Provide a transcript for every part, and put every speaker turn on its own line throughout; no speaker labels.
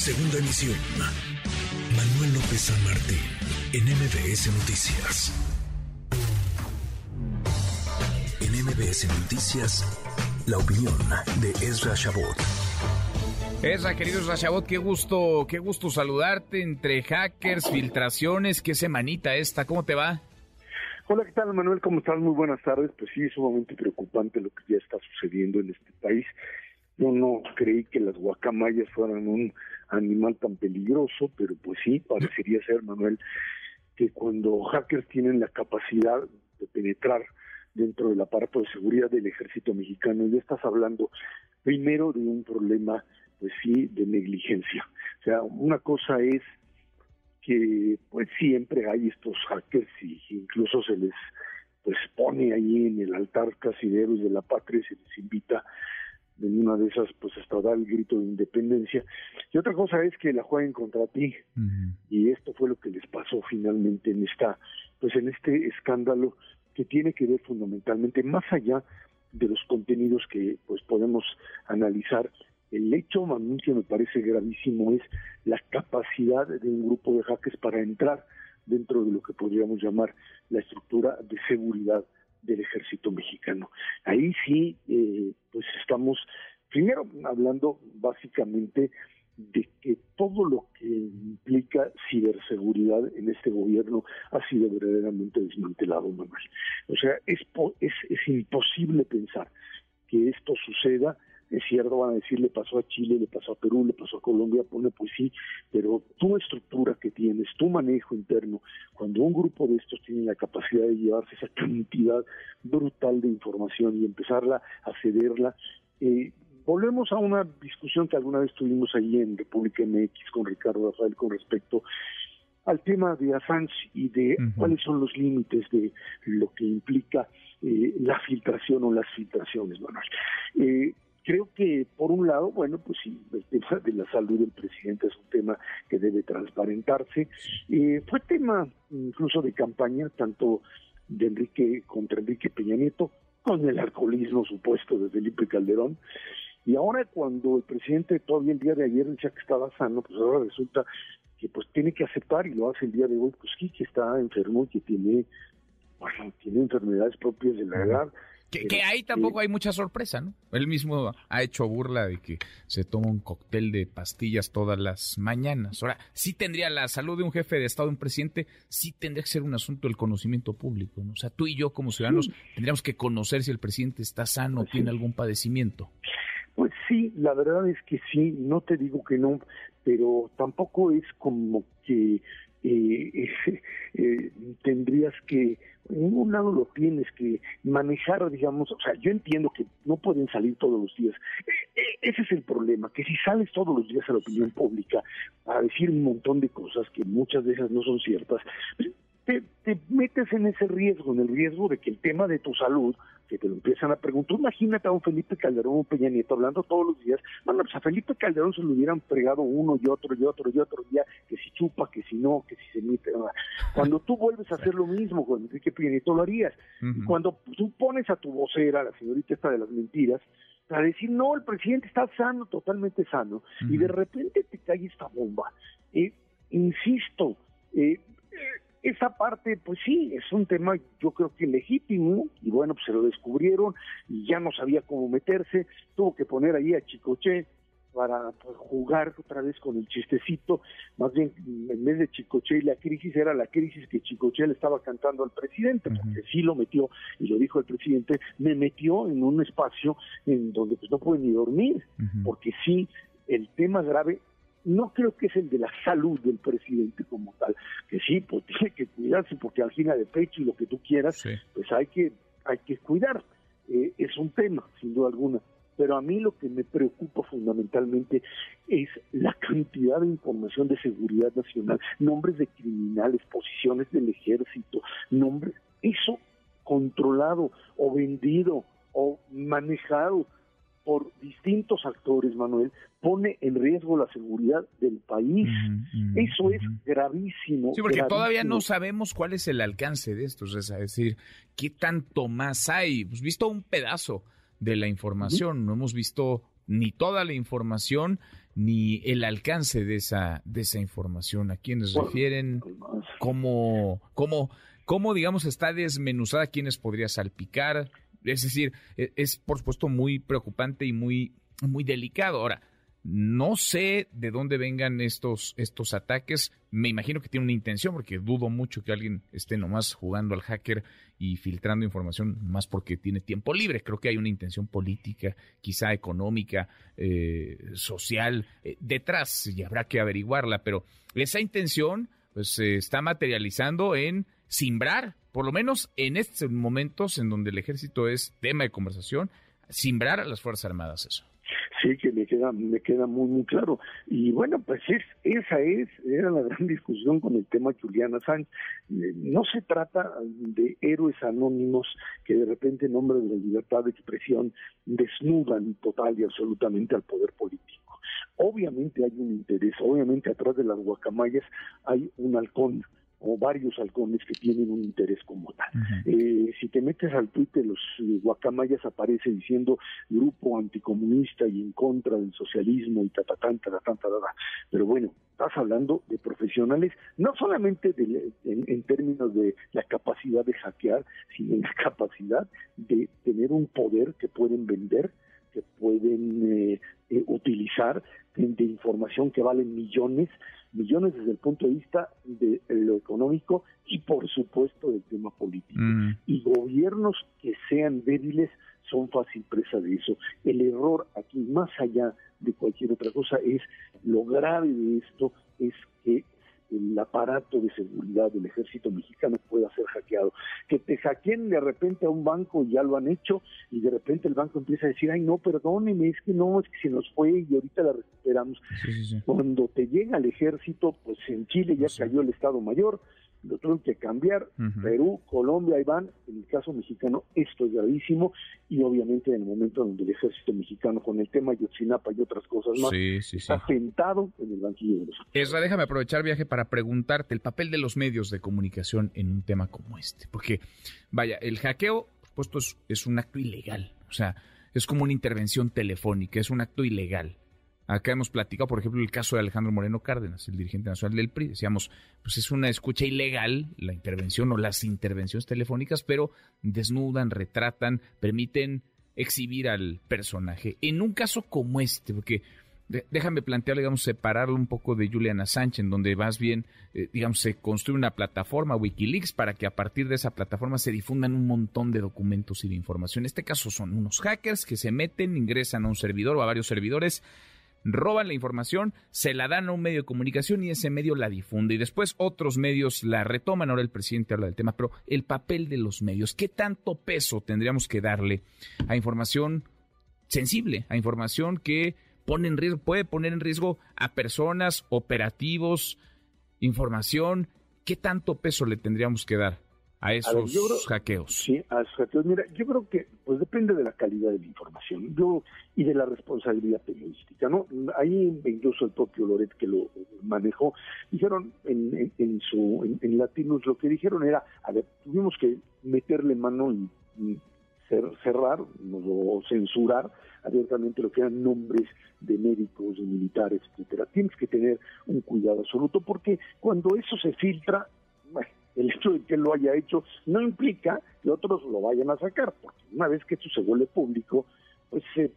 Segunda emisión. Manuel López San Martín, en MBS Noticias. En MBS Noticias, la opinión de Ezra Shabot.
Ezra, querido Ezra Shabot, qué gusto, qué gusto saludarte entre hackers, filtraciones, qué semanita esta, ¿cómo te va?
Hola, ¿qué tal, Manuel? ¿Cómo estás? Muy buenas tardes. Pues sí, es sumamente preocupante lo que ya está sucediendo en este país. Yo no creí que las guacamayas fueran un animal tan peligroso, pero pues sí, parecería ser, Manuel, que cuando hackers tienen la capacidad de penetrar dentro del aparato de seguridad del ejército mexicano, ya estás hablando primero de un problema, pues sí, de negligencia. O sea, una cosa es que pues siempre hay estos hackers y incluso se les pues pone ahí en el altar casi de héroes de la patria y se les invita en una de esas pues hasta dar el grito de independencia. Y otra cosa es que la jueguen contra ti. Y esto fue lo que les pasó finalmente en esta pues en este escándalo que tiene que ver fundamentalmente más allá de los contenidos que pues podemos analizar. El hecho que me parece gravísimo es la capacidad de un grupo de hackers para entrar dentro de lo que podríamos llamar la estructura de seguridad del ejército mexicano. Ahí sí, eh, pues estamos primero hablando básicamente de que todo lo que implica ciberseguridad en este gobierno ha sido verdaderamente desmantelado, Manuel. O sea, es, es, es imposible pensar que esto suceda es cierto, van a decir, le pasó a Chile, le pasó a Perú, le pasó a Colombia, pone pues sí, pero tu estructura que tienes, tu manejo interno, cuando un grupo de estos tiene la capacidad de llevarse esa cantidad brutal de información y empezarla a cederla, eh, volvemos a una discusión que alguna vez tuvimos ahí en República MX con Ricardo Rafael con respecto al tema de Assange y de cuáles son los límites de lo que implica eh, la filtración o las filtraciones, Manuel. Eh, creo que por un lado, bueno, pues sí, el tema de la salud del presidente es un tema que debe transparentarse. Eh, fue tema incluso de campaña, tanto de Enrique contra Enrique Peña Nieto, con el alcoholismo supuesto de Felipe Calderón. Y ahora cuando el presidente todavía el día de ayer decía que estaba sano, pues ahora resulta que pues tiene que aceptar y lo hace el día de hoy, pues sí, que está enfermo y que tiene, bueno, tiene enfermedades propias de la edad
que, ahí tampoco hay mucha sorpresa, ¿no? Él mismo ha hecho burla de que se toma un cóctel de pastillas todas las mañanas. Ahora, sí tendría la salud de un jefe de Estado, un presidente, sí tendría que ser un asunto del conocimiento público, ¿no? O sea, tú y yo como ciudadanos tendríamos que conocer si el presidente está sano o tiene algún padecimiento.
Pues sí, la verdad es que sí, no te digo que no, pero tampoco es como que eh, eh, tendrías que en ningún lado lo tienes que manejar, digamos, o sea, yo entiendo que no pueden salir todos los días. E, e, ese es el problema, que si sales todos los días a la opinión pública a decir un montón de cosas que muchas de esas no son ciertas, pues, te, te, metes en ese riesgo, en el riesgo de que el tema de tu salud, que te lo empiezan a preguntar, imagínate a un Felipe Calderón, un Peña Nieto hablando todos los días, bueno, pues a Felipe Calderón se lo hubieran fregado uno y otro y otro y otro día, que si chupa, que si no, que si se mete. Cuando tú vuelves a hacer lo mismo con Enrique Peña Nieto, lo harías. Cuando tú pones a tu vocera, la señorita esta de las mentiras, para decir, no, el presidente está sano, totalmente sano, y de repente te cae esta bomba. Eh, insisto, eh, esa parte, pues sí, es un tema yo creo que legítimo, y bueno, pues se lo descubrieron y ya no sabía cómo meterse, tuvo que poner ahí a Chicoche para pues, jugar otra vez con el chistecito, más bien en vez de Chicoche y la crisis era la crisis que Chicoche le estaba cantando al presidente, porque sí lo metió, y lo dijo el presidente, me metió en un espacio en donde pues no pude ni dormir, porque sí, el tema grave no creo que es el de la salud del presidente como tal, que sí, pues tiene que cuidarse porque angina de pecho y lo que tú quieras, pues hay que, hay que cuidar. Eh, es un tema, sin duda alguna. Pero a mí lo que me preocupa fundamentalmente es la cantidad de información de seguridad nacional, nombres de criminales, posiciones del ejército, nombres, eso controlado o vendido o manejado por distintos actores, Manuel, pone en riesgo la seguridad del país. Eso es gravísimo.
Sí, porque todavía no sabemos cuál es el alcance de esto, es decir, qué tanto más hay. Hemos visto un pedazo de la información, no hemos visto ni toda la información ni el alcance de esa, de esa información. ¿A quiénes refieren? ¿Cómo, cómo, cómo, digamos, está desmenuzada? ¿Quiénes podría salpicar? Es decir, es, es por supuesto muy preocupante y muy, muy delicado. Ahora, no sé de dónde vengan estos, estos ataques. Me imagino que tiene una intención, porque dudo mucho que alguien esté nomás jugando al hacker y filtrando información más porque tiene tiempo libre. Creo que hay una intención política, quizá económica, eh, social, eh, detrás y habrá que averiguarla. Pero esa intención pues, se está materializando en simbrar, por lo menos en estos momentos en donde el ejército es tema de conversación, simbrar a las Fuerzas Armadas eso.
Sí, que me queda, me queda muy, muy claro. Y bueno, pues es, esa es, era la gran discusión con el tema Juliana Sánchez. Eh, no se trata de héroes anónimos que de repente en nombre de la libertad de expresión desnudan total y absolutamente al poder político. Obviamente hay un interés, obviamente atrás de las guacamayas hay un halcón o varios halcones que tienen un interés como tal. eh, si te metes al tuit de los eh, guacamayas aparece diciendo grupo anticomunista y en contra del socialismo y ta ta ta ta ta ta pero bueno, estás hablando de profesionales no solamente de, en, en, términos de la capacidad de hackear, sino en la capacidad de tener un poder que pueden vender, que pueden eh, eh, utilizar de, de información que valen millones millones desde el punto de vista de lo económico y por supuesto del tema político. Mm. Y gobiernos que sean débiles son fácil presa de eso. El error aquí, más allá de cualquier otra cosa, es lo grave de esto, es aparato de seguridad del ejército mexicano pueda ser hackeado. Que te hackeen de repente a un banco, y ya lo han hecho, y de repente el banco empieza a decir, ay, no, perdóneme, es que no, es que se nos fue y ahorita la recuperamos. Sí, sí, sí. Cuando te llega al ejército, pues en Chile ya cayó el Estado Mayor, lo tuvieron que cambiar. Uh -huh. Perú, Colombia, Iván, en el caso mexicano esto es gravísimo y obviamente en el momento donde el ejército mexicano con el tema Yotzinapa y otras cosas más
sí, sí,
está sentado en el banquillo de los
Esra, déjame aprovechar viaje para preguntarte el papel de los medios de comunicación en un tema como este, porque vaya, el hackeo, por supuesto, es, es un acto ilegal, o sea, es como una intervención telefónica, es un acto ilegal. Acá hemos platicado, por ejemplo, el caso de Alejandro Moreno Cárdenas, el dirigente nacional del PRI. Decíamos, pues es una escucha ilegal la intervención o las intervenciones telefónicas, pero desnudan, retratan, permiten exhibir al personaje. En un caso como este, porque déjame plantear, digamos, separarlo un poco de Juliana Sánchez, en donde más bien, eh, digamos, se construye una plataforma, Wikileaks, para que a partir de esa plataforma se difundan un montón de documentos y de información. En este caso son unos hackers que se meten, ingresan a un servidor o a varios servidores, roban la información, se la dan a un medio de comunicación y ese medio la difunde y después otros medios la retoman. Ahora el presidente habla del tema, pero el papel de los medios, ¿qué tanto peso tendríamos que darle a información sensible, a información que pone en riesgo, puede poner en riesgo a personas, operativos, información? ¿Qué tanto peso le tendríamos que dar? A esos a ver, creo, hackeos.
Sí, a esos hackeos. Mira, yo creo que pues depende de la calidad de la información yo y de la responsabilidad periodística, ¿no? Ahí incluso el propio Loret que lo manejó, dijeron en, en, en su en, en, Latinos lo que dijeron era, a ver, tuvimos que meterle mano y, y cerrar o censurar abiertamente lo que eran nombres de médicos, de militares, etcétera. Tienes que tener un cuidado absoluto porque cuando eso se filtra, bueno, el hecho de que él lo haya hecho no implica que otros lo vayan a sacar, porque una vez que esto se vuelve público, pues eh,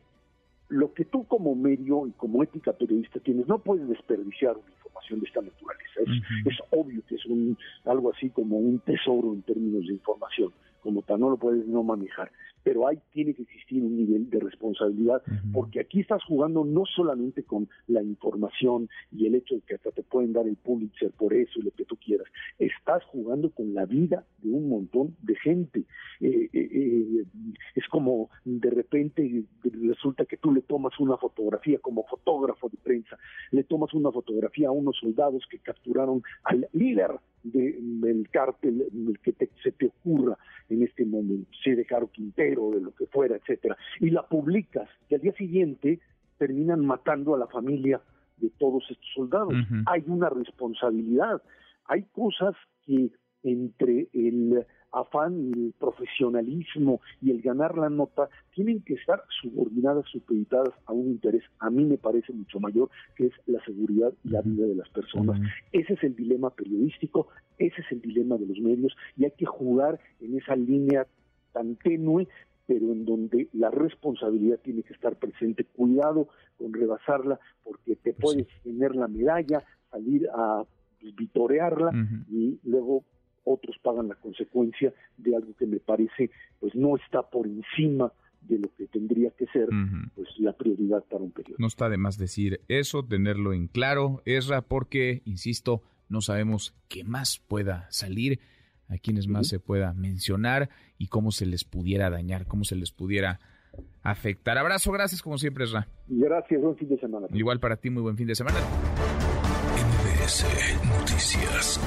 lo que tú como medio y como ética periodista tienes, no puedes desperdiciar una información de esta naturaleza. Es, uh -huh. es obvio que es un, algo así como un tesoro en términos de información, como tal, no lo puedes no manejar pero ahí tiene que existir un nivel de responsabilidad, uh -huh. porque aquí estás jugando no solamente con la información y el hecho de que hasta te pueden dar el Pulitzer por eso y lo que tú quieras, estás jugando con la vida de un montón de gente. Eh, eh, eh, es como de repente resulta que tú le tomas una fotografía como fotógrafo de prensa, le tomas una fotografía a unos soldados que capturaron al líder de, del cártel el que te, se te ocurra en este momento, si de Caro Quintero, de lo que fuera, etcétera, y la publicas, y al día siguiente terminan matando a la familia de todos estos soldados. Uh -huh. Hay una responsabilidad, hay cosas que entre el afán y el profesionalismo y el ganar la nota tienen que estar subordinadas, supeditadas a un interés, a mí me parece mucho mayor, que es la seguridad y la vida de las personas. Ese es el dilema periodístico, ese es el dilema de los medios y hay que jugar en esa línea tan tenue pero en donde la responsabilidad tiene que estar presente. Cuidado con rebasarla, porque te pues puedes tener la medalla, salir a vitorearla y luego otros pagan la consecuencia de algo que me parece pues no está por encima de lo que tendría que ser pues la prioridad para un periodo.
No está de más decir eso, tenerlo en claro, Esra, porque, insisto, no sabemos qué más pueda salir a quienes más se pueda mencionar y cómo se les pudiera dañar, cómo se les pudiera afectar. Abrazo, gracias como siempre, Ra.
Gracias, buen fin de semana.
Igual para ti, muy buen fin de semana.
MBS Noticias.